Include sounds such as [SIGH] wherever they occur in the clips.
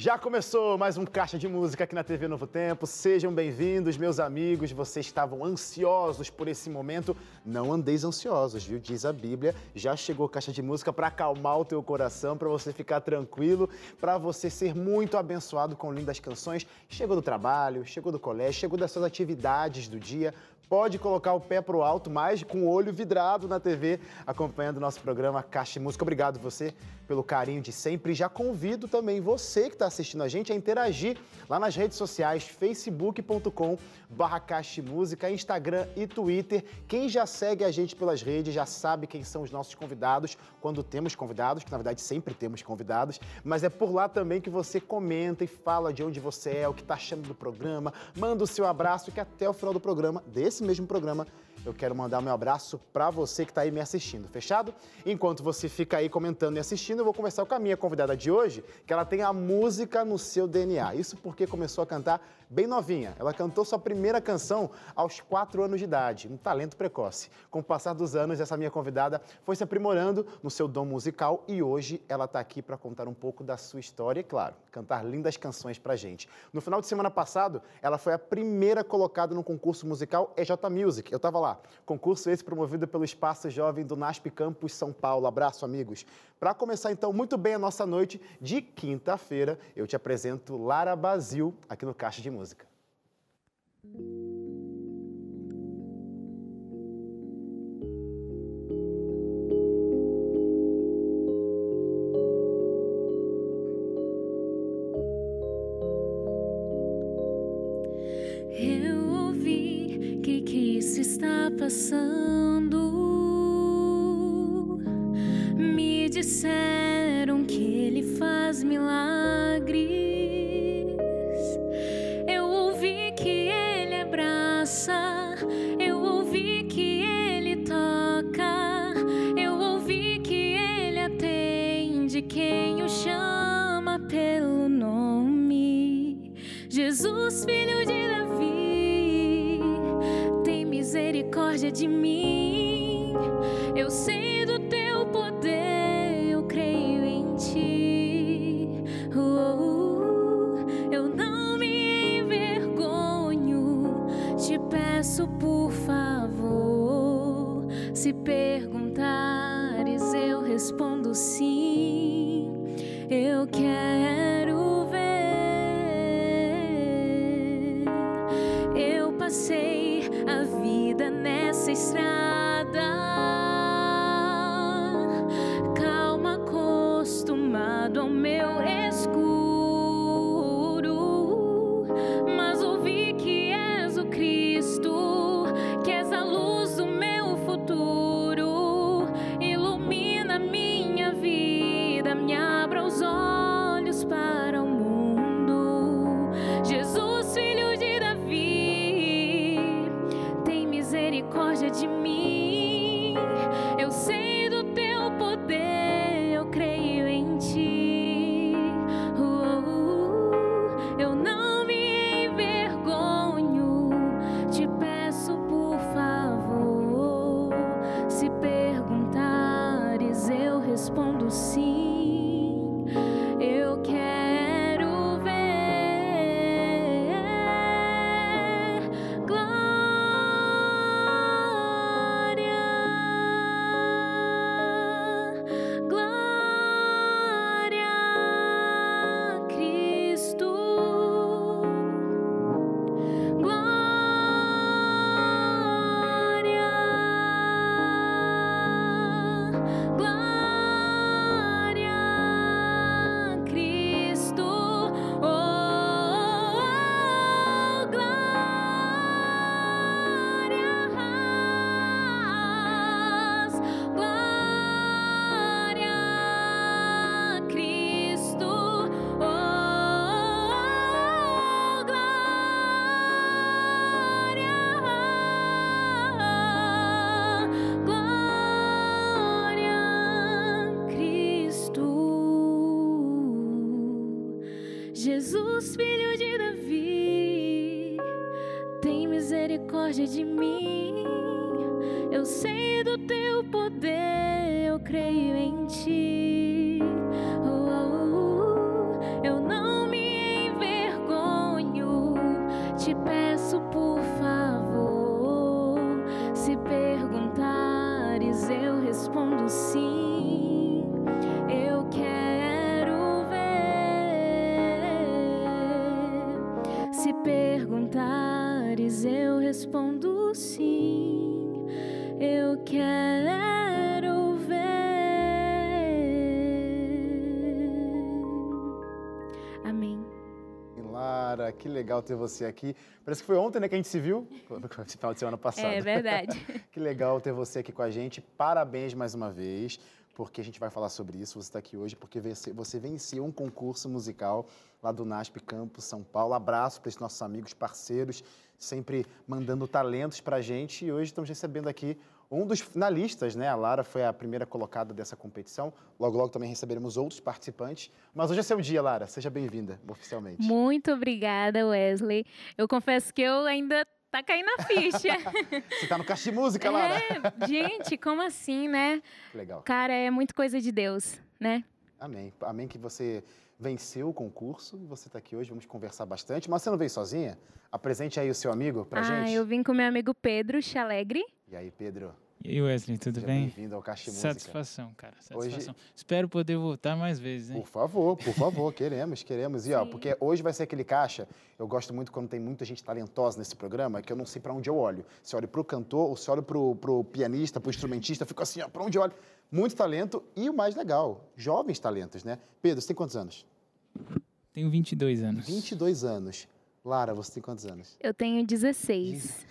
Já começou mais um Caixa de Música aqui na TV Novo Tempo. Sejam bem-vindos, meus amigos. Vocês estavam ansiosos por esse momento. Não andeis ansiosos, viu? Diz a Bíblia. Já chegou Caixa de Música para acalmar o teu coração, para você ficar tranquilo, para você ser muito abençoado com lindas canções. Chegou do trabalho, chegou do colégio, chegou das suas atividades do dia pode colocar o pé para o alto, mas com o olho vidrado na TV, acompanhando o nosso programa Caixa de Música. Obrigado você pelo carinho de sempre. Já convido também você que está assistindo a gente a interagir lá nas redes sociais, facebook.com barra Música, Instagram e Twitter. Quem já segue a gente pelas redes já sabe quem são os nossos convidados, quando temos convidados, que na verdade sempre temos convidados, mas é por lá também que você comenta e fala de onde você é, o que está achando do programa, manda o seu abraço que até o final do programa, desse mesmo programa, eu quero mandar meu abraço para você que está aí me assistindo, fechado? Enquanto você fica aí comentando e assistindo, eu vou conversar com a minha convidada de hoje, que ela tem a música no seu DNA. Isso porque começou a cantar bem novinha. Ela cantou sua primeira canção aos 4 anos de idade, um talento precoce. Com o passar dos anos, essa minha convidada foi se aprimorando no seu dom musical e hoje ela está aqui para contar um pouco da sua história e, claro, cantar lindas canções para gente. No final de semana passado, ela foi a primeira colocada no concurso musical EJ Music. Eu estava lá. Concurso esse promovido pelo Espaço Jovem do NASP Campus São Paulo. Abraço, amigos. Para começar, então, muito bem a nossa noite de quinta-feira, eu te apresento Lara Basil aqui no Caixa de Música. Eu estrada, Jesus, filho de Davi, tem misericórdia de mim. Que legal ter você aqui. Parece que foi ontem né, que a gente se viu, [LAUGHS] esse final de semana passado. É verdade. [LAUGHS] que legal ter você aqui com a gente. Parabéns mais uma vez, porque a gente vai falar sobre isso. Você está aqui hoje porque você, você venceu um concurso musical lá do NASP Campus São Paulo. Abraço para esses nossos amigos, parceiros, sempre mandando talentos para a gente. E hoje estamos recebendo aqui um dos finalistas, né? A Lara foi a primeira colocada dessa competição. Logo, logo também receberemos outros participantes. Mas hoje é seu dia, Lara. Seja bem-vinda, oficialmente. Muito obrigada, Wesley. Eu confesso que eu ainda tá caindo a ficha. [LAUGHS] Você tá no caixa de música, Lara. É, gente, como assim, né? Legal. Cara, é muito coisa de Deus, né? Amém. Amém que você venceu o concurso e você está aqui hoje. Vamos conversar bastante. Mas você não veio sozinha? Apresente aí o seu amigo pra ah, gente. eu vim com meu amigo Pedro Chalegre. E aí, Pedro? E aí, Wesley, tudo seja bem? Bem-vindo ao Caixa Música. Satisfação, cara. Satisfação. Espero poder voltar mais vezes, hein? Por favor, por favor, queremos, queremos. E ó, Sim. porque hoje vai ser aquele caixa. Eu gosto muito quando tem muita gente talentosa nesse programa, que eu não sei para onde eu olho. Se olho pro cantor, ou se olho pro, pro pianista, pro instrumentista, eu fico assim, ó, para onde eu olho? Muito talento e o mais legal, jovens talentos, né? Pedro, você tem quantos anos? Tenho 22 anos. 22 anos. Lara, você tem quantos anos? Eu tenho 16.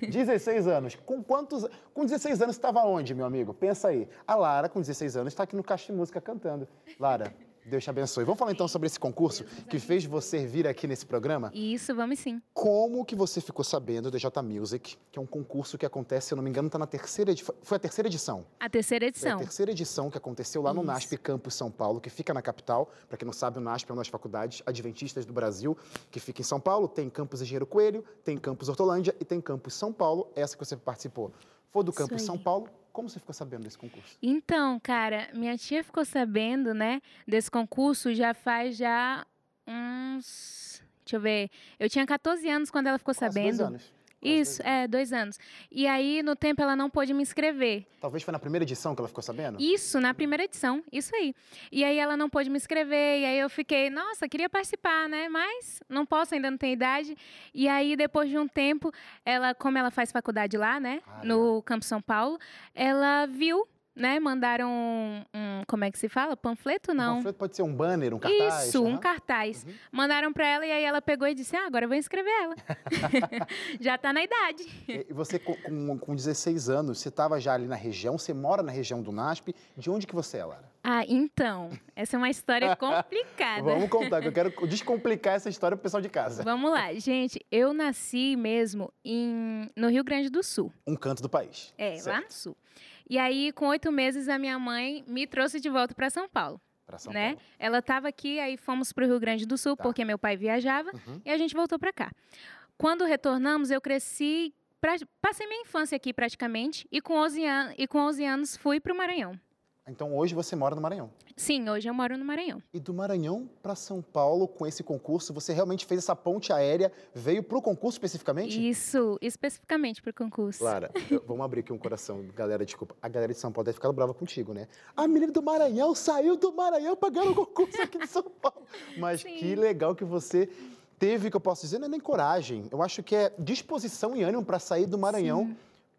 16 [LAUGHS] anos. Com quantos? Com 16 anos você estava onde, meu amigo? Pensa aí. A Lara, com 16 anos, está aqui no Caixa de Música cantando. Lara, Deus te abençoe. Vamos falar então sobre esse concurso que fez você vir aqui nesse programa? Isso, vamos sim. Como que você ficou sabendo do DJ Music, que é um concurso que acontece, se eu não me engano, tá na terceira edi- foi a terceira edição. A terceira Foi a edição. terceira edição que aconteceu lá no Isso. NASP Campus São Paulo, que fica na capital. Para quem não sabe, o NASP é uma das faculdades adventistas do Brasil, que fica em São Paulo. Tem campus Engenheiro Coelho, tem campus Hortolândia e tem campus São Paulo, essa que você participou. Foi do campus. São Paulo. Como você ficou sabendo desse concurso? Então, cara, minha tia ficou sabendo, né, desse concurso já faz já uns. Deixa eu ver. Eu tinha 14 anos quando ela ficou Quase sabendo. Dois anos. Isso, dois é, dois anos. E aí, no tempo, ela não pôde me inscrever. Talvez foi na primeira edição que ela ficou sabendo? Isso, na primeira edição, isso aí. E aí ela não pôde me inscrever, e aí eu fiquei, nossa, queria participar, né? Mas não posso, ainda não tenho idade. E aí, depois de um tempo, ela, como ela faz faculdade lá, né? Ah, no Campo São Paulo, ela viu, né? Mandaram um, um- como é que se fala? Panfleto, Um não. panfleto pode ser um banner, um cartaz? Isso, um aham. cartaz. Uhum. Mandaram pra ela e aí ela pegou e disse: Ah, agora eu vou inscrever ela. [LAUGHS] Já tá na idade. E você, com, com, com 16 anos, você estava já ali na região, você mora na região do NASP. De onde que você é, Lara? Ah, então, essa é uma história [LAUGHS] complicada. Vamos contar, que eu quero descomplicar essa história pro pessoal de casa. Vamos lá, gente. Eu nasci mesmo em, no Rio Grande do Sul. Um canto do país. É, lá Certo. no Sul. E aí, com oito meses, a minha mãe me trouxe de volta para São Paulo, Pra São né? Paulo. Ela estava aqui, aí fomos para o Rio Grande do Sul, Tá. porque meu pai viajava, Uhum. e a gente voltou para cá. Quando retornamos, eu cresci, pra- passei minha infância aqui praticamente, e com 11, an e com 11 anos fui para o Maranhão. Então hoje você mora no Maranhão. Sim, hoje eu moro no Maranhão. E do Maranhão para São Paulo, com esse concurso, você realmente fez essa ponte aérea, veio pro concurso especificamente? Isso, especificamente para o concurso. Lara, eu- vamos abrir aqui um coração. Galera, desculpa. A galera de São Paulo deve ficar brava contigo, né? A menina do Maranhão saiu do Maranhão pra ganhar o concurso aqui de São Paulo. Mas Sim. que legal que você teve, que eu posso dizer, não é nem coragem. Eu acho que é disposição e ânimo para sair do Maranhão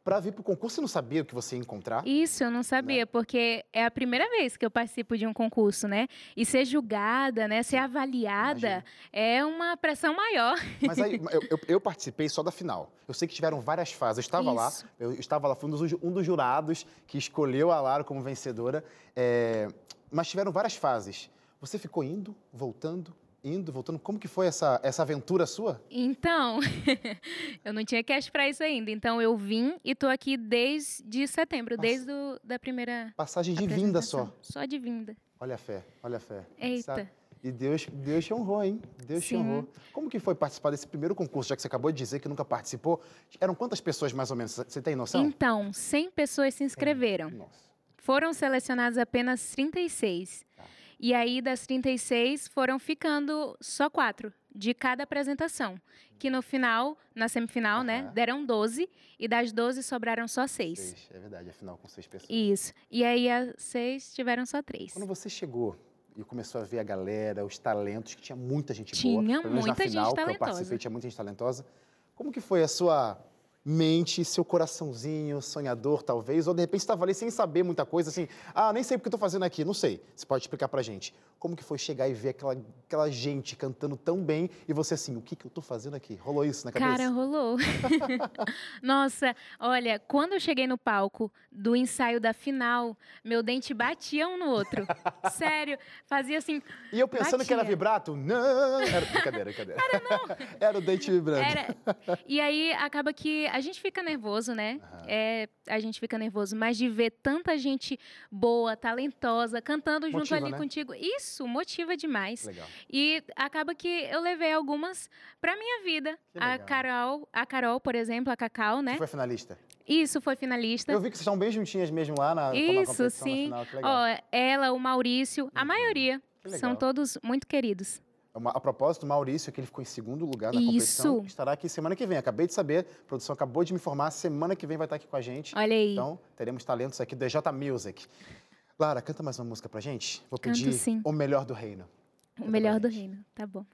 para vir pro concurso. Você não sabia o que você ia encontrar? Isso, eu não Né? sabia, porque é a primeira vez que eu participo de um concurso, né? E ser julgada, né? Ser avaliada Imagino. é uma pressão maior. Mas aí, [LAUGHS] eu, eu- eu participei só da final. Eu sei que tiveram várias fases. Eu estava lá, Isso. eu estava lá, fui um dos, um dos jurados que escolheu a Lara como vencedora. é, mas tiveram várias fases. Você ficou indo, voltando, indo, voltando. Como que foi essa, essa aventura sua? Então, [LAUGHS] eu não tinha cash pra isso ainda. Então, eu vim e tô aqui desde setembro, desde o, da primeira Passagem de vinda só. Só de vinda. Olha a fé, olha a fé. Eita. Sabe? E Deus, Deus te honrou, hein? Deus te Sim. honrou. Como que foi participar desse primeiro concurso, já que você acabou de dizer que nunca participou? Eram quantas pessoas, mais ou menos? Você tem noção? Então, 100 pessoas se inscreveram. Nossa. Foram selecionadas apenas 36. Tá. E aí, das 36, foram ficando só quatro de cada apresentação. Que no final, na semifinal, né, deram 12 e das 12 sobraram só seis. Seis, é verdade, afinal com seis pessoas. Isso. E aí as seis tiveram só três. Quando você chegou e começou a ver a galera, os talentos, que tinha muita gente Tinha boa. menos muita na final, gente que eu talentosa. participei, tinha muita gente talentosa. Como que foi a sua mente, seu coraçãozinho, sonhador, talvez? Ou de repente estava ali sem saber muita coisa, assim, ah, nem sei o que tô fazendo aqui, não sei. Você pode explicar pra gente. Como que foi chegar e ver aquela, aquela gente cantando tão bem e você assim, o que que eu tô fazendo aqui? Rolou isso na cabeça? Cara, rolou. [LAUGHS] Nossa, olha, quando eu cheguei no palco do ensaio da final, meu dente batia um no outro. [LAUGHS] Sério, fazia assim. E eu pensando que era Batia. vibrato? Não! Era brincadeira, brincadeira. Era não! [LAUGHS] era o dente vibrando. Era... E aí acaba que a gente fica nervoso, né? É, a gente fica nervoso, mas de ver tanta gente boa, talentosa, cantando junto Motiva, ali né? contigo, isso motiva demais. Legal. E acaba que eu levei algumas pra minha vida. Que A. Carol, a Carol, por exemplo, a Cacau, né? Você foi finalista? Isso foi finalista. Eu vi que vocês estão bem juntinhas mesmo lá na, Isso, na sim. final, que. Ó, ela, o Maurício, a maioria Que legal. são todos muito queridos. Uma- A propósito, Maurício, que ele ficou em segundo lugar na Isso. competição, estará aqui semana que vem. Acabei de saber, a produção acabou de me informar, semana que vem vai estar aqui com a gente. Olha aí. Então, teremos talentos aqui do DJ Music. Lara, canta mais uma música pra gente? Vou pedir. O Melhor do Reino. o melhor do reino, tá bom.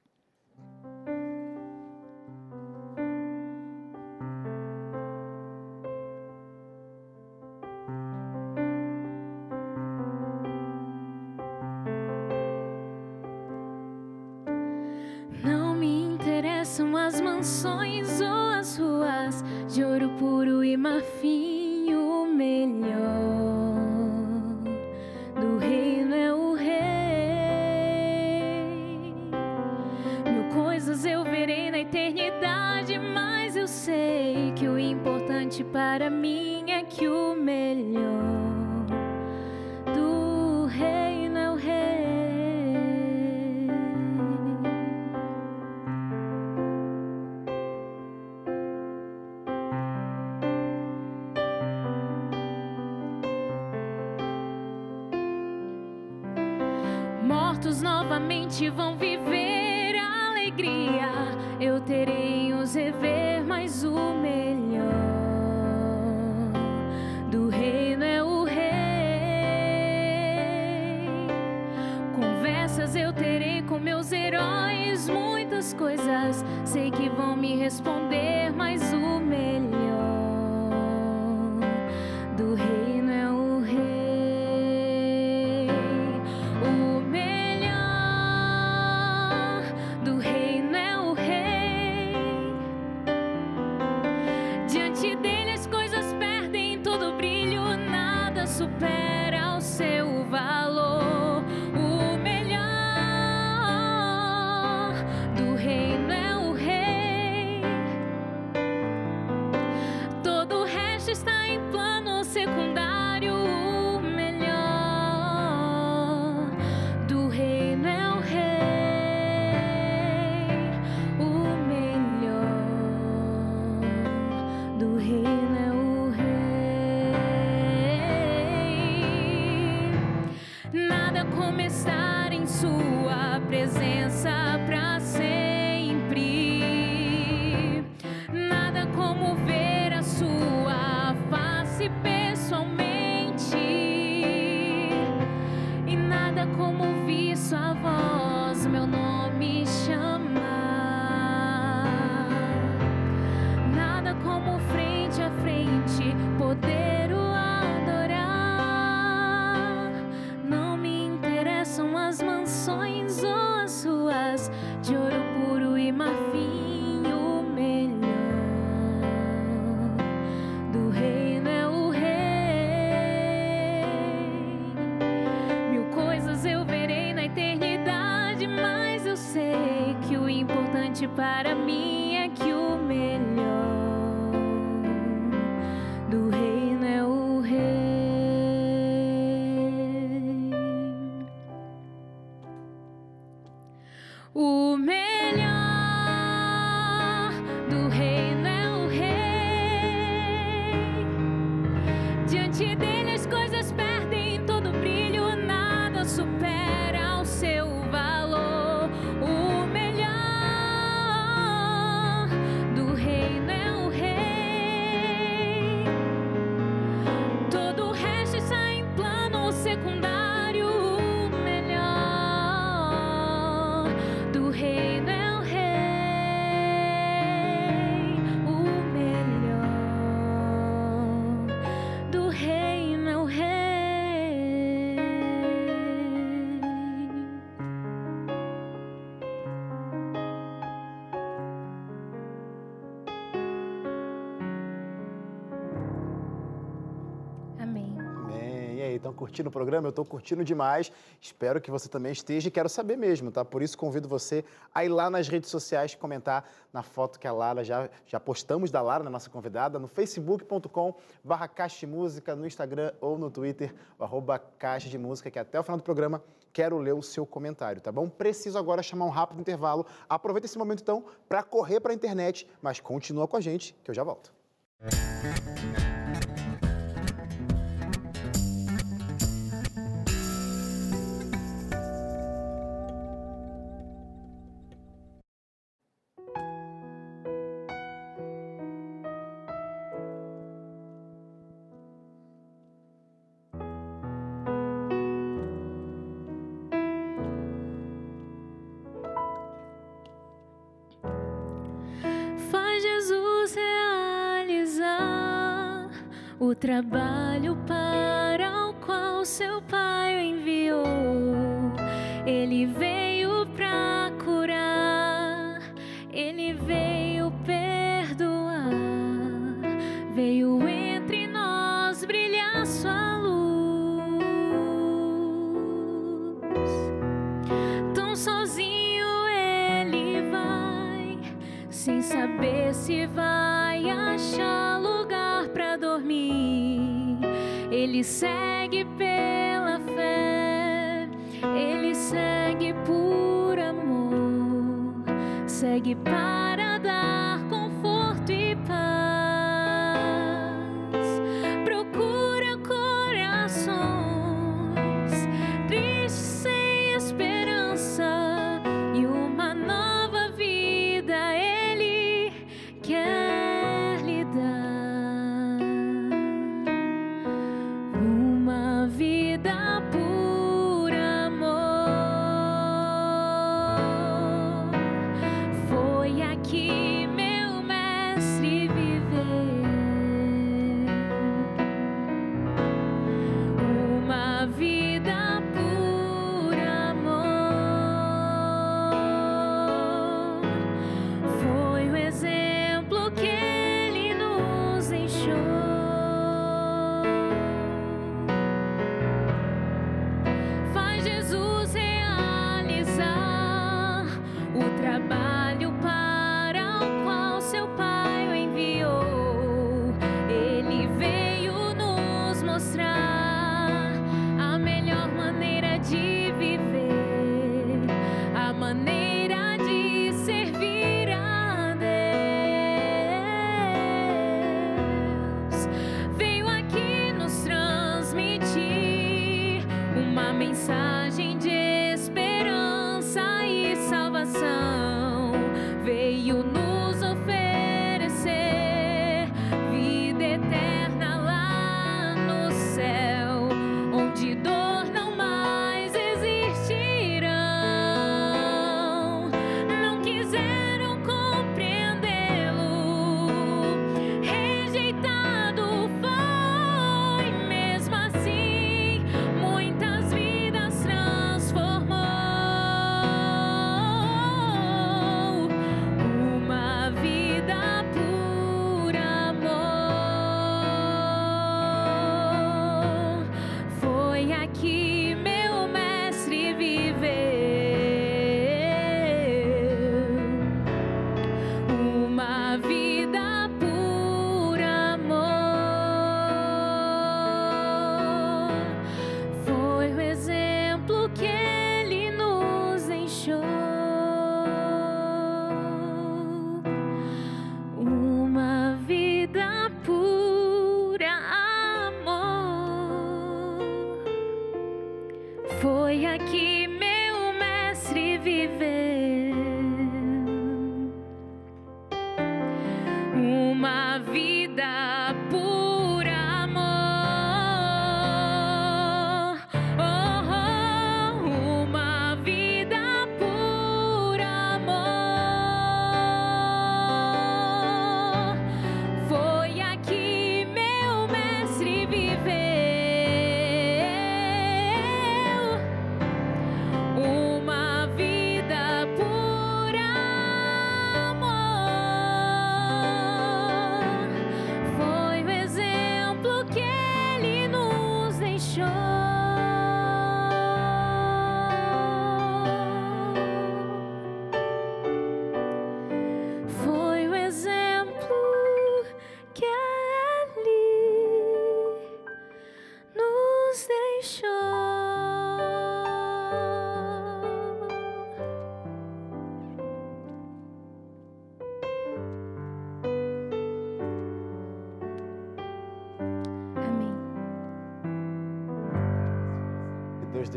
Curtindo o programa? Eu estou curtindo demais. Espero que você também esteja e quero saber mesmo, tá? Por isso convido você a ir lá nas redes sociais comentar na foto que a Lara já, já postamos da Lara, na nossa convidada, no facebook.com barra Caixa de Música, no Instagram ou no Twitter, arroba Caixa de Música, que até o final do programa quero ler o seu comentário, tá bom? Preciso agora chamar um rápido intervalo. Aproveita esse momento então para correr para a internet, mas continua com a gente que eu já volto. Música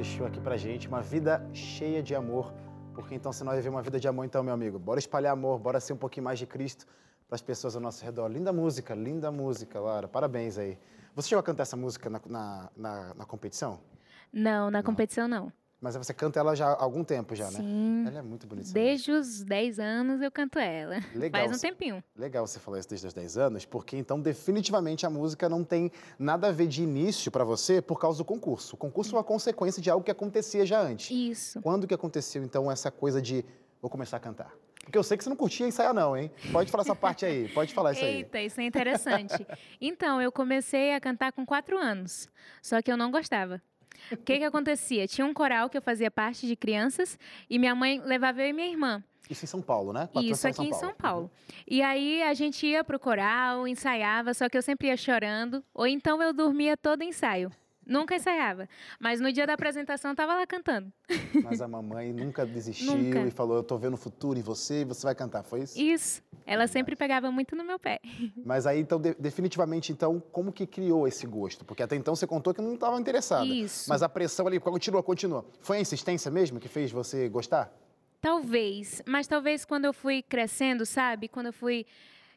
deixou aqui pra gente, uma vida cheia de amor. Porque então, se nós viver uma vida de amor, então, meu amigo, bora espalhar amor, bora ser um pouquinho mais de Cristo para as pessoas ao nosso redor. Linda música, linda música, Lara. Parabéns aí. Você chegou a cantar essa música na, na, na, na competição? Não, na competição não. Mas você canta ela já há algum tempo já, né? Sim. Ela é muito bonita. Desde os 10 anos eu canto ela. Legal. Faz um tempinho. Legal você falar isso desde os 10 anos, porque então definitivamente a música não tem nada a ver de início para você por causa do concurso. O concurso é uma consequência de algo que acontecia já antes. Isso. Quando que aconteceu então essa coisa de vou começar a cantar? Porque eu sei que você não curtia ensaiar não, hein? Pode falar essa parte aí, pode falar isso aí. Eita, isso é interessante. então, eu comecei a cantar com quatro anos, só que eu não gostava. O que que acontecia? Tinha um coral que eu fazia parte de crianças e minha mãe levava eu e minha irmã. Isso em São Paulo, né? Patrocínio Isso aqui em São Paulo. E aí a gente ia pro coral, ensaiava, só que eu sempre ia chorando, ou então eu dormia todo ensaio. Nunca ensaiava. Mas no dia da apresentação eu tava lá cantando. [LAUGHS] Mas a mamãe nunca desistiu Nunca. e falou: Eu tô vendo o futuro em você e você vai cantar. Foi isso? Isso. Ela sempre pegava muito no meu pé. [LAUGHS] Mas aí, então, de- definitivamente, então, como que criou esse gosto? Porque até então você contou que não estava interessada. Isso. Mas a pressão ali, continua, continua. Foi a insistência mesmo que fez você gostar? Talvez, mas talvez quando eu fui crescendo, sabe? Quando eu fui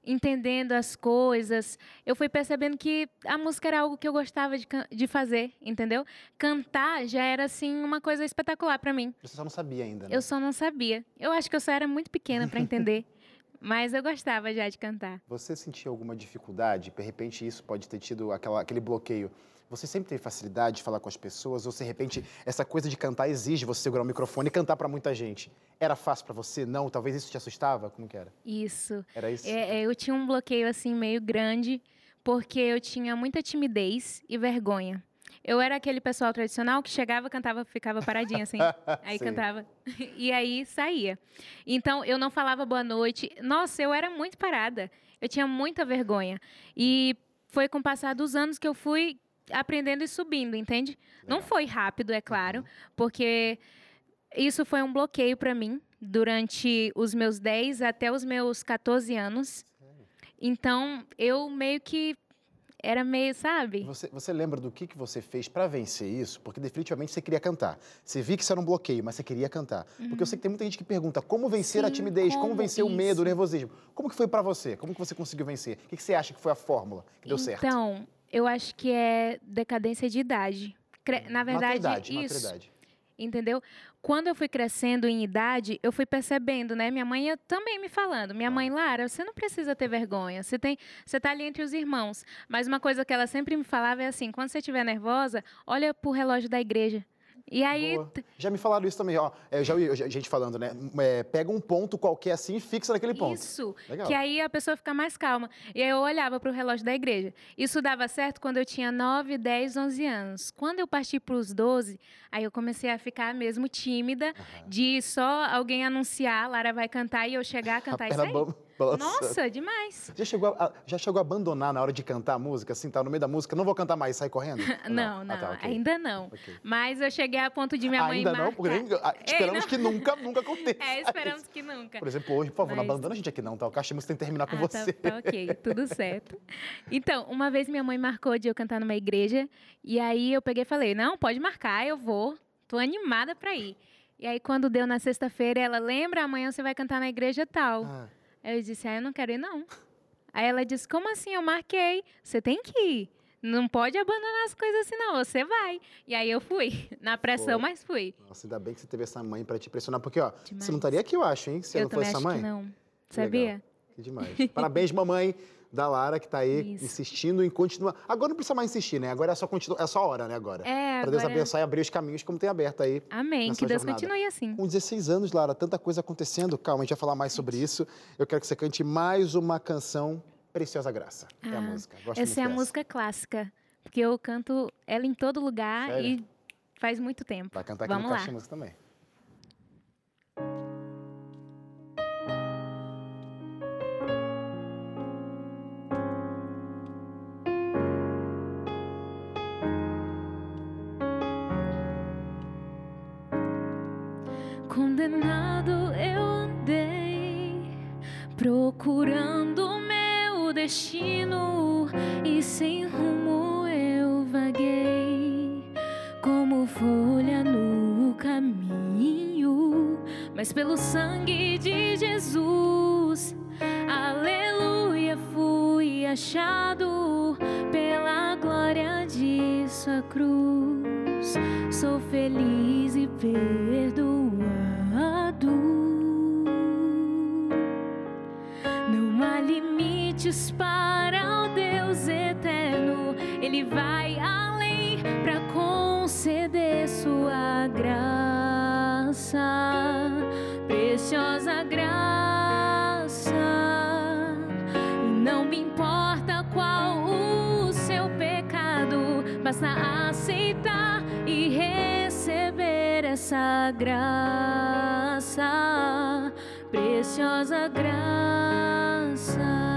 entendendo as coisas, eu fui percebendo que a música era algo que eu gostava de, de fazer, entendeu? Cantar já era, assim, uma coisa espetacular para mim. Você só não sabia ainda, né? Eu só não sabia. Eu acho que eu só era muito pequena para entender, [LAUGHS] mas eu gostava já de cantar. Você sentia alguma dificuldade? De repente, isso pode ter tido aquela, aquele bloqueio. Você sempre teve facilidade de falar com as pessoas? Ou, de repente, essa coisa de cantar exige você segurar o microfone e cantar para muita gente? Era fácil para você? Não? Talvez isso te assustava? Como que era? Isso. Era isso? É, é, eu tinha um bloqueio assim meio grande, porque eu tinha muita timidez e vergonha. Eu era aquele pessoal tradicional que chegava, cantava, ficava paradinho assim, [LAUGHS] aí Sim. cantava [LAUGHS] e aí saía. Então eu não falava boa noite. Nossa, eu era muito parada. Eu tinha muita vergonha. E foi com o passar dos anos que eu fui aprendendo e subindo, entende? Não Legal. foi rápido, é claro, porque isso foi um bloqueio para mim durante os meus 10 até os meus 14 anos. Então, eu meio que era meio, sabe? Você, você lembra do que, que você fez para vencer isso? Porque definitivamente você queria cantar. Você viu que isso era um bloqueio, mas você queria cantar. Porque eu sei que tem muita gente que pergunta como vencer a Sim, timidez, como, como vencer o medo, isso? o nervosismo. Como que foi para você? Como que você conseguiu vencer? O que, que você acha que foi a fórmula que deu certo? Então, eu acho que é decadência de idade. Cre- Na verdade, maturidade, isso. maturidade. Entendeu? Quando eu fui crescendo em idade, eu fui percebendo, né? Minha mãe ia também me falando. Minha mãe, Lara, você não precisa ter vergonha. Você tem, você tá ali entre os irmãos. Mas uma coisa que ela sempre me falava é assim: quando você estiver nervosa, olha pro relógio da igreja. E aí, Boa. Já me falaram isso também, ó. É, Eu já ouvi gente falando, né? É, pega um ponto qualquer assim e fixa naquele ponto. Isso. Legal. Que aí a pessoa fica mais calma. E aí eu olhava para o relógio da igreja. Isso dava certo quando eu tinha 9, 10, 11 anos. Quando eu parti para os 12, aí eu comecei a ficar mesmo tímida Aham. de só alguém anunciar, Lara vai cantar e eu chegar a cantar [LAUGHS] a isso aí. ba- balançando. Nossa, demais. Já chegou, a, já chegou a abandonar na hora de cantar a música? Assim, tá no meio da música, não vou cantar mais, sai correndo? [LAUGHS] Ou Não, não, Ah, tá, ok. ainda não. Ok. Mas eu cheguei a ponto de minha mãe Ainda não, porque nem- ah, Ei, esperamos não. que nunca, nunca aconteça. [LAUGHS] É, esperamos que nunca. Por exemplo, hoje, por favor, não Mas- abandona a gente aqui não, tá? O Caixa tem que terminar com Ah, tá- você. Tá, ok, tudo [LAUGHS] certo. Então, uma vez minha mãe marcou de eu cantar numa igreja, e aí eu peguei e falei, não, pode marcar, eu vou, tô animada pra ir. E aí, quando deu na sexta-feira, ela, lembra, amanhã você vai cantar na igreja tal. Ah, eu disse, ah, eu não quero ir, não. Aí ela disse, como assim? Eu marquei, você tem que ir. Não pode abandonar as coisas assim, não, você vai. E aí eu fui, [LAUGHS] na pressão, mas fui. nossa, ainda bem que você teve essa mãe pra te pressionar, porque, ó, você Demais. não estaria aqui, eu acho, hein? Se eu não fosse acho mãe. que não. legal. Sabia? Que demais. Parabéns, [LAUGHS] mamãe da Lara, que tá aí Isso. insistindo em continuar. Agora não precisa mais insistir, né? Agora é só, continu... é só hora, né? Agora. É, Pra Deus agora- abençoar e abrir os caminhos como tem aberto aí. Amém, que Deus jornada. continue assim. Com 16 anos, Lara, tanta coisa acontecendo. Calma, a gente vai falar mais sobre isso. Eu quero que você cante mais uma canção, Preciosa Graça. é a Ah, música. Gosto Essa é a dessa. música clássica, porque eu canto ela em todo lugar Sério? e faz muito tempo. Vai cantar aqui Vamos no lá. Caixa Música também. destino e sem rumo eu vaguei, como folha no caminho, mas pelo sangue de Jesus, aleluia, fui achado pela glória de Sua cruz. Sou feliz e feliz. Limites para o Deus eterno, Ele vai além para conceder Sua graça, preciosa graça. Não me importa qual o seu pecado, basta aceitar e receber essa graça, preciosa graça.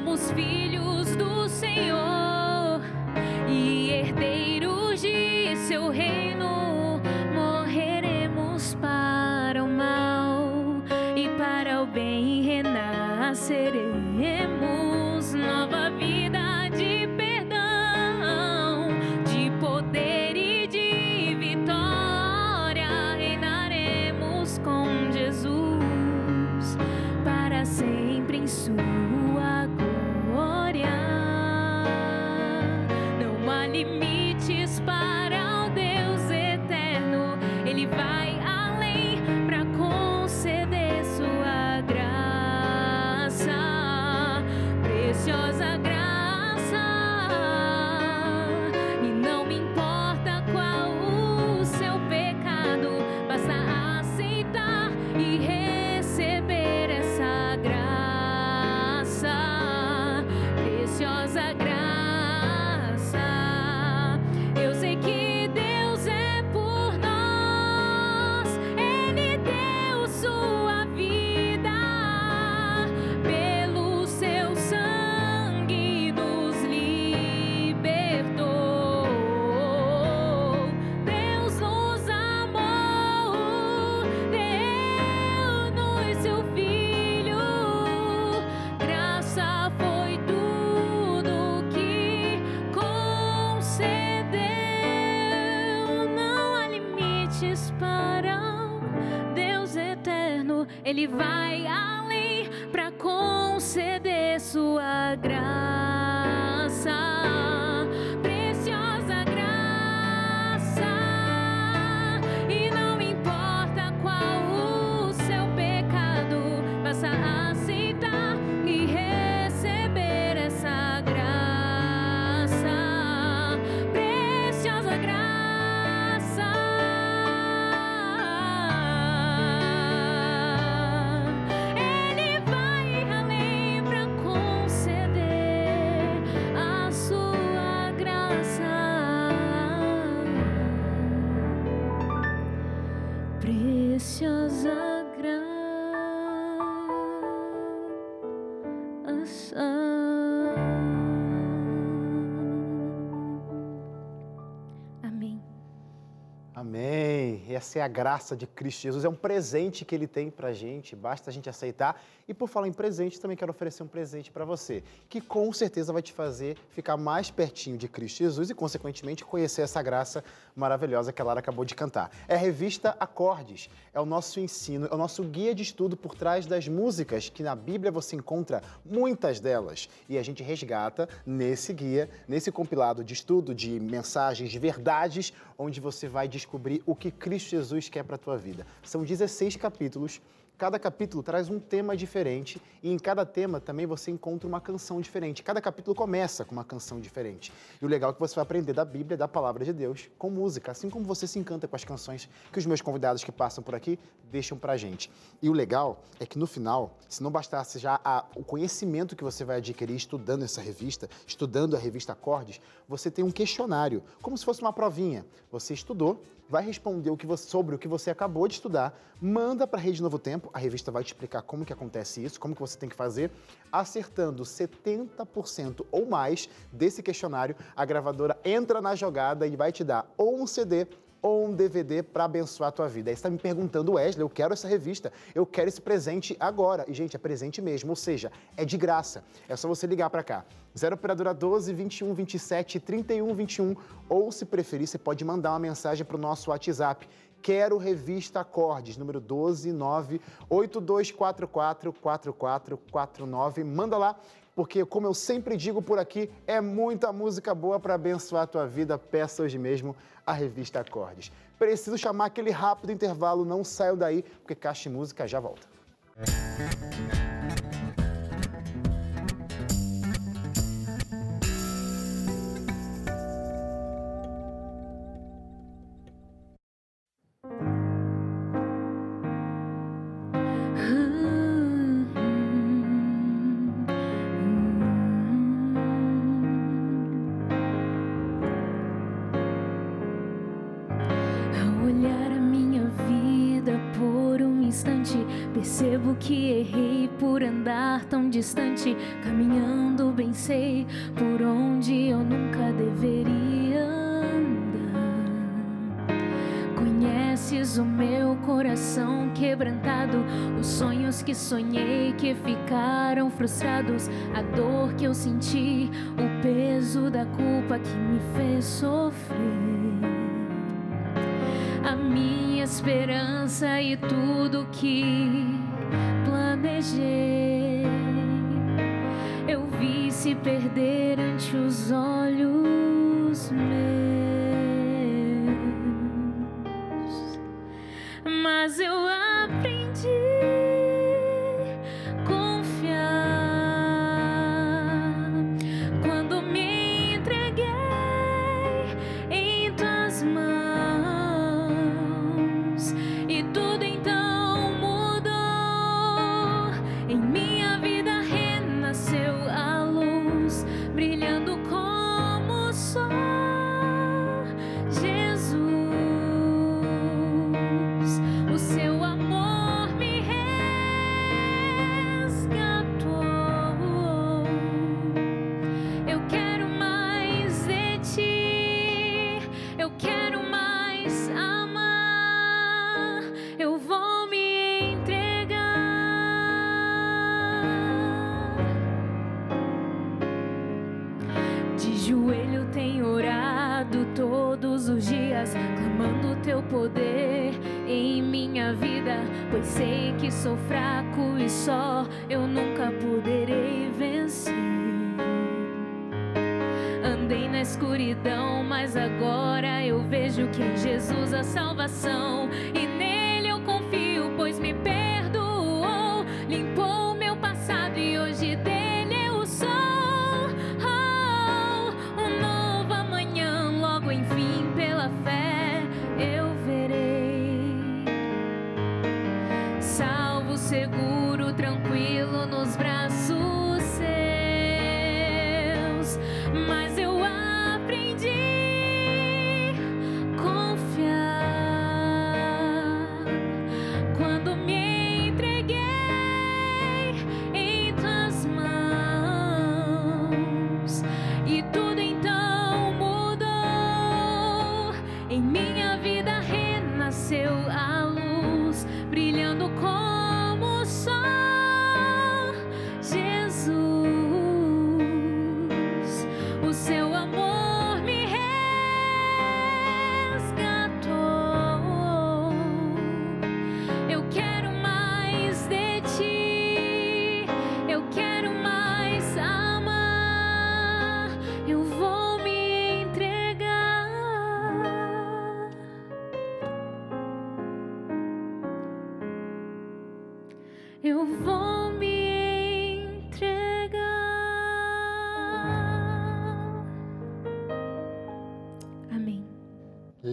Somos filhos do Senhor e herdeiros de seu reino, Ele vai É a graça de Cristo Jesus. É um presente que ele tem pra gente, basta a gente aceitar. E por falar em presente, também quero oferecer um presente para você, que com certeza vai te fazer ficar mais pertinho de Cristo Jesus e, consequentemente, conhecer essa graça maravilhosa que a Lara acabou de cantar. É a revista Acordes. É o nosso ensino, é o nosso guia de estudo por trás das músicas, que na Bíblia você encontra muitas delas. E a gente resgata nesse guia, nesse compilado de estudo, de mensagens, de verdades, onde você vai descobrir o que Cristo Jesus quer para a tua vida. São 16 capítulos. Cada capítulo traz um tema diferente e em cada tema também você encontra uma canção diferente. Cada capítulo começa com uma canção diferente. E o legal é que você vai aprender da Bíblia, da palavra de Deus, com música, assim como você se encanta com as canções que os meus convidados que passam por aqui deixam pra gente. E o legal é que no final, se não bastasse já a- o conhecimento que você vai adquirir estudando essa revista, estudando a revista Acordes, você tem um questionário, como se fosse uma provinha. Você estudou, vai responder o que você- sobre o que você acabou de estudar, manda para a Rede Novo Tempo, a revista vai te explicar como que acontece isso, como que você tem que fazer. Acertando 70% ou mais desse questionário, a gravadora entra na jogada e vai te dar ou um CD ou um DVD para abençoar a tua vida. Aí você está me perguntando, Wesley, eu quero essa revista, eu quero esse presente agora. E, gente, é presente mesmo, ou seja, é de graça. É só você ligar para cá. 0 Operadora 12 21 27 31 21. Ou, se preferir, você pode mandar uma mensagem para o nosso WhatsApp. Quero Revista Acordes, número 129 8244 4449. Manda lá porque, como eu sempre digo por aqui, é muita música boa para abençoar a tua vida. Peça hoje mesmo a revista Acordes. Preciso chamar aquele rápido intervalo, não saiam daí, porque Caixa de Música já volta. Ao que errei por andar tão distante. Caminhando, bem sei por onde eu nunca deveria andar. Conheces o meu coração quebrantado, os sonhos que sonhei que ficaram frustrados, a dor que eu senti, o peso da culpa que me fez sofrer a minha esperança e tudo que planejei. Eu vi se perder ante os olhos Jesus a salvação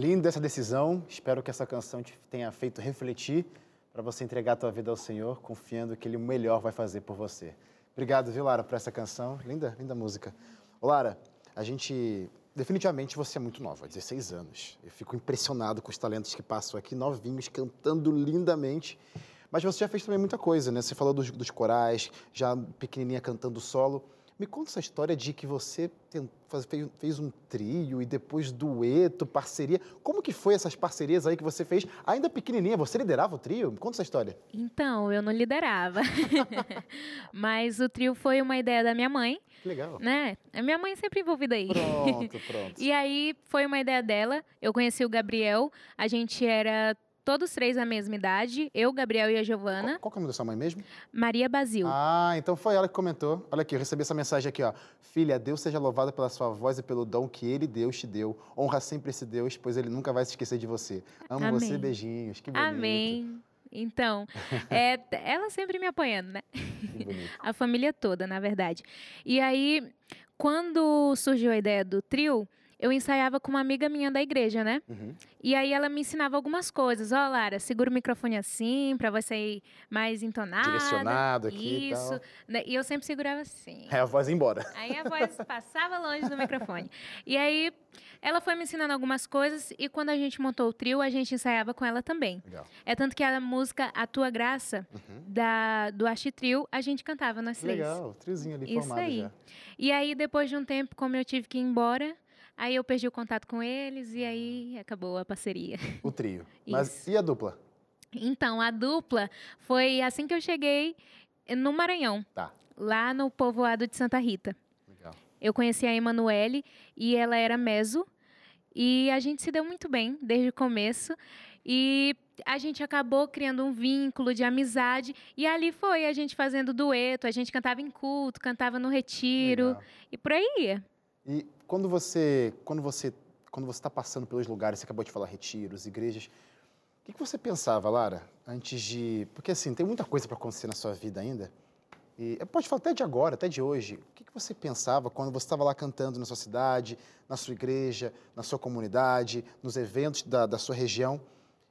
Linda essa decisão. Espero que essa canção te tenha feito refletir para você entregar a tua vida ao Senhor, confiando que Ele o melhor vai fazer por você. Obrigado, viu, Lara, por essa canção. Linda, linda música. Ô, Lara, a gente. Definitivamente você é muito nova, 16 anos. Eu fico impressionado com os talentos que passam aqui, novinhos, cantando lindamente. Mas você já fez também muita coisa, né? Você falou dos, dos corais, já pequenininha cantando solo. Me conta essa história de que você fez um trio e depois dueto, parceria. Como que foi essas parcerias aí que você fez, ainda pequenininha? Você liderava o trio? Me conta essa história. Então, eu não liderava. [LAUGHS] Mas o trio foi uma ideia da minha mãe. Legal. Né? A minha mãe sempre envolvida aí. Pronto, [LAUGHS] pronto. e aí foi uma ideia dela. Eu conheci o Gabriel. A gente era todos três a mesma idade, eu, Gabriel e a Giovana. Qual, qual é o nome da sua mãe mesmo? Maria Basil. Ah, então foi ela que comentou. Olha aqui, eu recebi essa mensagem aqui, ó. Filha, Deus seja louvado pela sua voz e pelo dom que ele, Deus, te deu. Honra sempre esse Deus, pois ele nunca vai se esquecer de você. Amo Amém. você, beijinhos. Que bonito. Amém. Então, [LAUGHS] é, ela sempre me apoiando, né? [LAUGHS] A família toda, na verdade. E aí, quando surgiu a ideia do trio, eu ensaiava com uma amiga minha da igreja, né? Uhum. E aí ela me ensinava algumas coisas. Ó, oh, Lara, segura o microfone assim, pra você ir mais entonada. Direcionado aqui Isso. e tal. Né, e eu sempre segurava assim. É, a voz ia embora. Aí a voz [LAUGHS] passava longe do microfone. E aí ela foi me ensinando algumas coisas e quando a gente montou o trio, a gente ensaiava com ela também. Legal. É tanto que a música A Tua Graça, Uhum. da, do Arte Trio, a gente cantava nós três. Legal, triozinho ali Isso formado aí. já. E aí, depois de um tempo, como eu tive que ir embora, aí eu perdi o contato com eles e aí acabou a parceria. O trio. [LAUGHS] Mas e a dupla? Então, a dupla foi assim que eu cheguei no Maranhão, Tá, lá no povoado de Santa Rita. legal. Eu conheci a Emanuele e ela era meso. E a gente se deu muito bem desde o começo. E a gente acabou criando um vínculo de amizade. E ali foi a gente fazendo dueto, a gente cantava em culto, cantava no retiro. legal. E por aí ia. E quando você, quando você, quando você está passando pelos lugares, você acabou de falar retiros, igrejas, o que, você pensava, Lara, antes de, porque assim tem muita coisa para acontecer na sua vida ainda. E pode falar até de agora, até de hoje. O que, que você pensava quando você estava lá cantando na sua cidade, na sua igreja, na sua comunidade, nos eventos da, da sua região?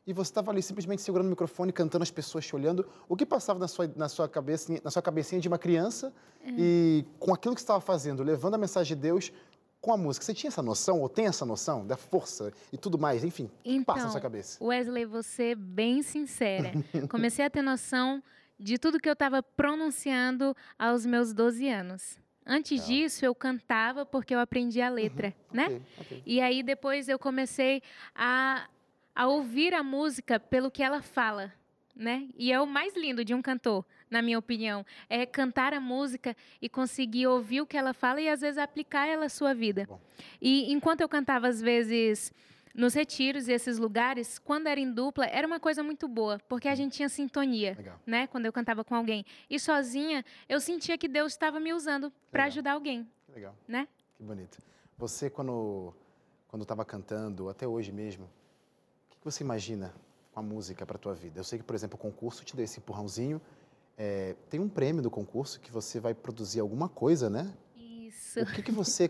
E você estava ali simplesmente segurando o microfone, cantando, as pessoas te olhando. O que passava na sua, na sua, cabeça, na sua cabecinha de uma criança e com aquilo que você estava fazendo, levando a mensagem de Deus com a música? Você tinha essa noção, ou tem essa noção da força e tudo mais? Enfim, o que passa na sua Então, cabeça? Wesley, você bem sincera. [LAUGHS] Comecei a ter noção de tudo que eu estava pronunciando aos meus 12 anos. Antes disso, eu cantava porque eu aprendi a letra, né? Ok, ok. E aí depois eu comecei a, a ouvir a música pelo que ela fala, né? E é o mais lindo de um cantor, na minha opinião, é cantar a música e conseguir ouvir o que ela fala e às vezes aplicar ela à sua vida. Bom. E enquanto eu cantava às vezes nos retiros e esses lugares, quando era em dupla, era uma coisa muito boa, porque a gente tinha sintonia, Legal. né? Quando eu cantava com alguém. E sozinha, eu sentia que Deus estava me usando para ajudar alguém, Que legal. né? Que bonito. Você, quando quando estava cantando, até hoje mesmo, que, que você imagina com a música para a tua vida? Eu sei que, por exemplo, o concurso te deu esse empurrãozinho. É, tem um prêmio do concurso que você vai produzir alguma coisa, né? Isso. O que, que você,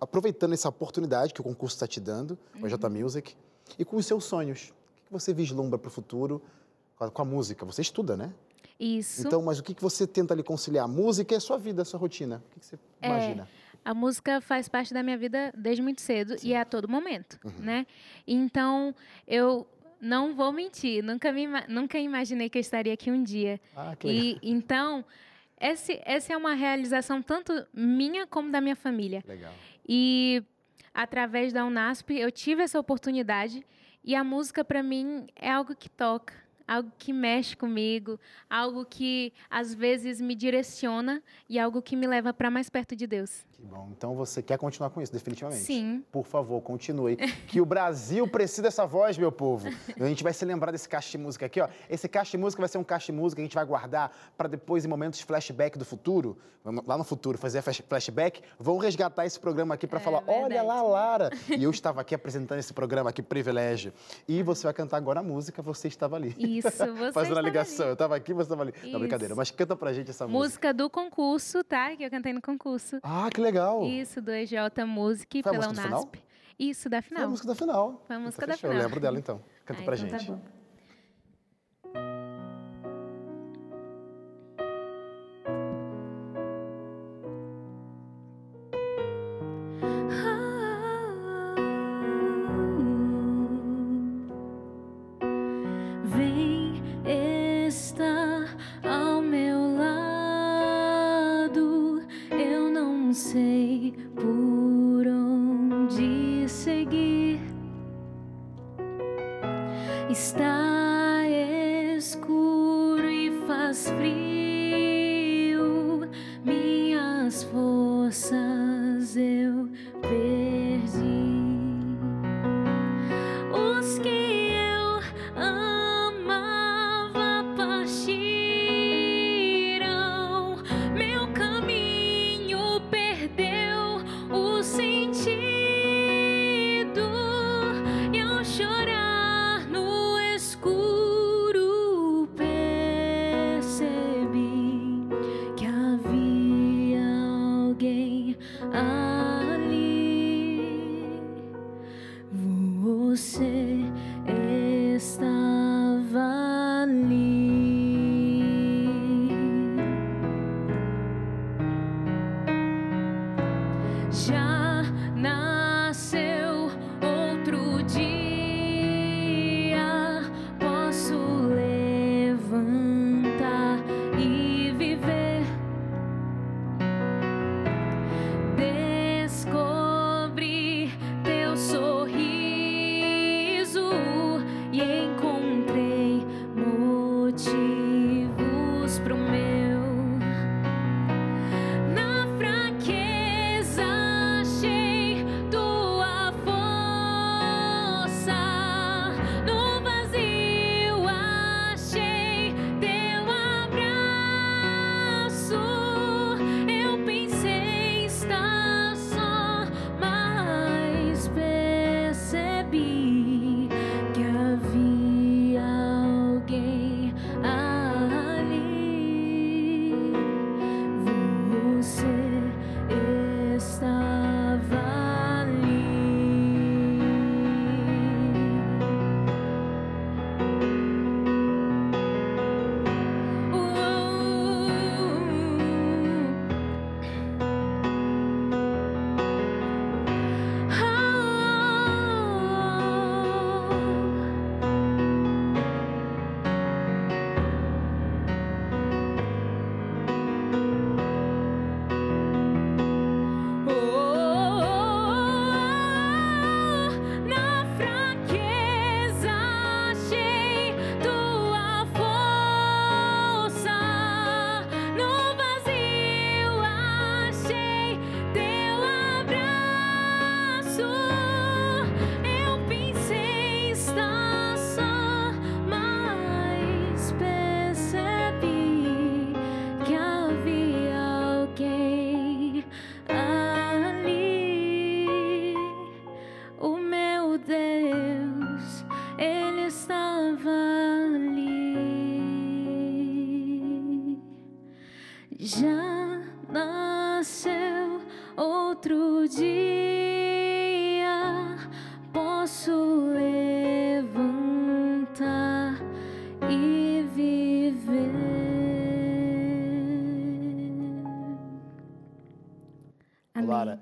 aproveitando essa oportunidade que o concurso está te dando, o J Music, e com os seus sonhos, o que, que você vislumbra para o futuro com a, com a música? Você estuda, né? Isso. Então, mas o que, que você tenta ali conciliar? A música é a sua vida, a sua rotina. O que, que você É, imagina? A música faz parte da minha vida desde muito cedo e é a todo momento, né? Então, eu não vou mentir, nunca, me, nunca imaginei que eu estaria aqui um dia. Ah, que legal. E então, esse, essa é uma realização tanto minha como da minha família. Legal. E através da Unasp eu tive essa oportunidade e a música para mim é algo que toca, algo que mexe comigo, algo que às vezes me direciona e algo que me leva para mais perto de Deus. Que bom. Então você quer continuar com isso, definitivamente. Sim. Por favor, continue. Que o Brasil precisa dessa voz, meu povo. A gente vai se lembrar desse caixa de música aqui, ó. Esse caixa de música vai ser um caixa de música que a gente vai guardar para depois, em momentos flashback do futuro, lá no futuro fazer flash- flashback, vão resgatar esse programa aqui para É falar: olha verdade. lá, Lara. E eu estava aqui apresentando esse programa, que privilégio. E você vai cantar agora a música, você estava ali. Isso, [LAUGHS] você Fazendo a ligação. ali. Eu estava aqui, você estava ali. Não, Isso. brincadeira. Mas canta pra gente essa música. Música do concurso, tá? Que eu cantei no concurso. Ah, que legal. Isso, do EJ Music Foi a pela música do final? Unasp. Isso, da Foi a final. música da final. Foi a música Então, da fechou. Eu final. lembro dela então. Canta Ah, pra então tá gente. bom.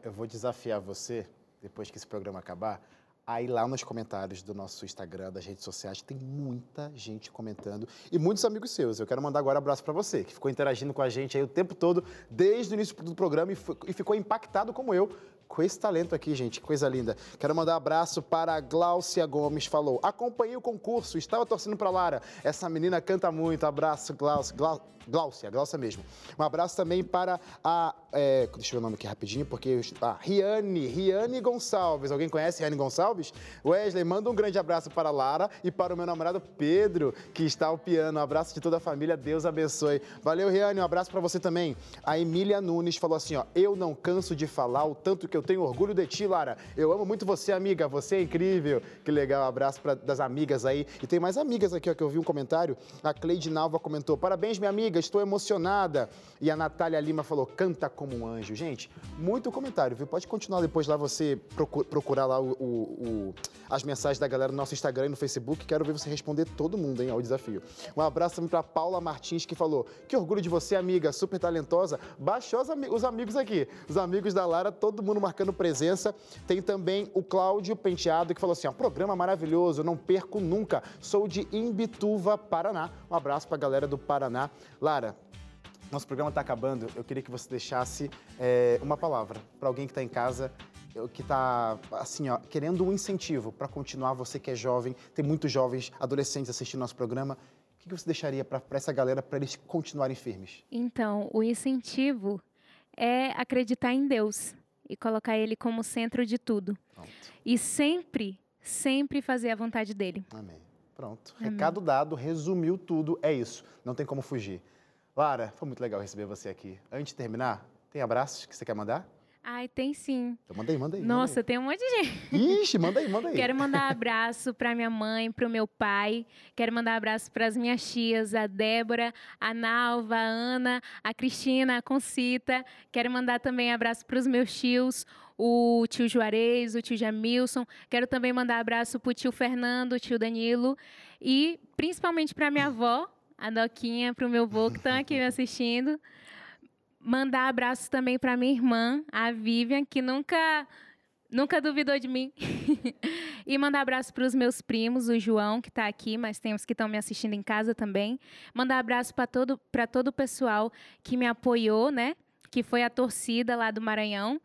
Eu vou desafiar você, depois que esse programa acabar, a ir lá nos comentários do nosso Instagram, das redes sociais. Tem muita gente comentando e muitos amigos seus. Eu quero mandar agora um abraço para você, que ficou interagindo com a gente aí o tempo todo, desde o início do programa e, foi- e ficou impactado como eu com esse talento aqui, gente. Coisa linda. Quero mandar um abraço para a Gláucia Gomes. Falou: acompanhei o concurso, estava torcendo para Lara. Essa menina canta muito. Abraço, Gláucia. Glá- Gláucia, mesmo. Um abraço também para a. é, deixa eu ver o nome aqui rapidinho, porque. Ah, Riane, Riane Gonçalves. Alguém conhece Riane Gonçalves? Wesley, manda um grande abraço para a Lara e para o meu namorado Pedro, que está ao piano. Um abraço de toda a família, Deus abençoe. Valeu, Riane, um abraço para você também. A Emília Nunes falou assim: ó, eu não canso de falar o tanto que eu tenho orgulho de ti, Lara. Eu amo muito você, amiga. Você é incrível. Que legal, um abraço para das amigas aí. E tem mais amigas aqui, ó, que eu vi um comentário. A Cleide Nalva comentou: parabéns, minha amiga, estou emocionada. E a Natália Lima falou: canta como um anjo. Gente, muito comentário, viu? Pode continuar depois lá você procu- procurar lá o- o- o- as mensagens da galera no nosso Instagram e no Facebook. Quero ver você responder todo mundo, hein, ao desafio. Um abraço também para Paula Martins, que falou: que orgulho de você, amiga, super talentosa. Baixou os, ami- os amigos aqui. Os amigos da Lara, todo mundo presença. Tem também o Cláudio Penteado, que falou assim: ó, programa maravilhoso, não perco nunca. Sou de Imbituva, Paraná. Um abraço para a galera do Paraná. Lara, nosso programa está acabando. Eu queria que você deixasse é, uma palavra para alguém que está em casa que está assim, ó, querendo um incentivo para continuar, você que é jovem, tem muitos jovens, adolescentes assistindo nosso programa, o que você deixaria para essa galera para eles continuarem firmes? Então, o incentivo é acreditar em Deus e colocar Ele como centro de tudo. Pronto. E sempre, sempre fazer a vontade dele. Amém. Pronto. Amém. Recado dado, resumiu tudo, é isso. Não tem como fugir. Lara, foi muito legal receber você aqui. Antes de terminar, tem abraços que você quer mandar? Ai, tem sim. Então manda aí, manda aí. Nossa, manda aí. tem um monte de gente. Ixi, manda aí, manda aí. Quero mandar [LAUGHS] abraço para minha mãe, para o meu pai. Quero mandar abraço para as minhas tias, a Débora, a Nalva, a Ana, a Cristina, a Concita. Quero mandar também abraço para os meus tios, o tio Juarez, o tio Jamilson. Quero também mandar abraço para o tio Fernando, o tio Danilo. E principalmente para minha avó, a Doquinha, para o meu avô que estão aqui me [LAUGHS] assistindo mandar abraços também para minha irmã, a Vivian, que nunca nunca duvidou de mim. [LAUGHS] e mandar abraço para os meus primos, o João, que está aqui, mas tem os que estão me assistindo em casa também. Mandar abraço para todo, todo o pessoal que me apoiou, né? Que foi a torcida lá do Maranhão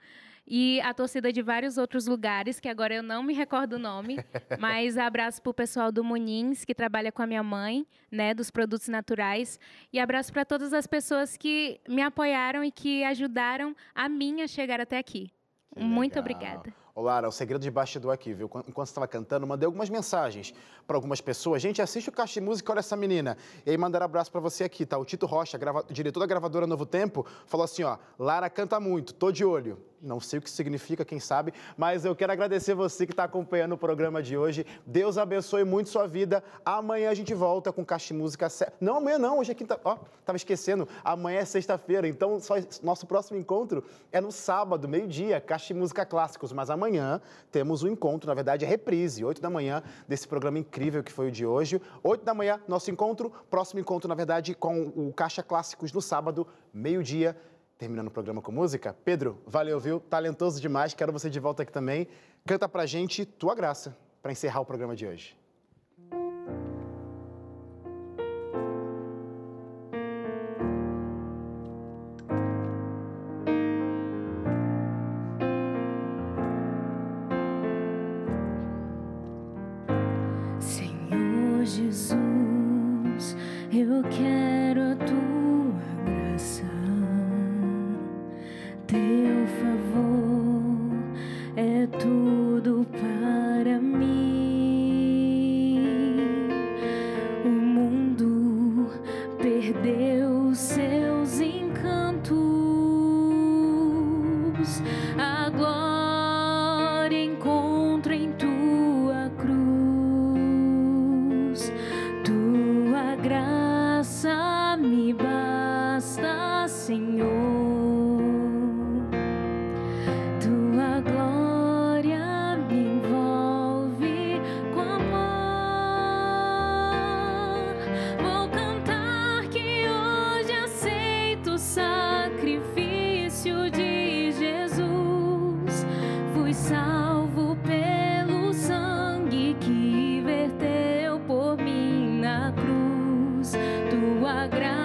e a torcida de vários outros lugares, que agora eu não me recordo o nome, [LAUGHS] mas abraço para o pessoal do Munins, que trabalha com a minha mãe, né, dos produtos naturais, e abraço para todas as pessoas que me apoiaram e que ajudaram a mim a chegar até aqui. Que Muito legal. obrigada. Lara, o segredo de bastidor aqui, viu? Enquanto você estava cantando, mandei algumas mensagens para algumas pessoas. Gente, assiste o Caixa de Música, olha essa menina. E aí mandaram abraço para você aqui, tá? O Tito Rocha, grava... diretor da gravadora Novo Tempo, falou assim, ó, Lara canta muito, tô de olho. Não sei o que significa, quem sabe, mas eu quero agradecer você que está acompanhando o programa de hoje. Deus abençoe muito sua vida. Amanhã a gente volta com Caixa de Música. Não, amanhã não, hoje é quinta. Ó, tava esquecendo. Amanhã é sexta-feira, então nosso próximo encontro é no sábado, meio-dia, Caixa de Música Clássicos. Mas amanhã temos um encontro, na verdade, é reprise, 8 da manhã, desse programa incrível que foi o de hoje. 8 da manhã, nosso encontro. Próximo encontro, na verdade, com o Caixa Clássicos no sábado, meio-dia terminando o programa com música. Pedro, valeu, viu? Talentoso demais, quero você de volta aqui também. Canta pra gente Tua Graça, para encerrar o programa de hoje. Que emana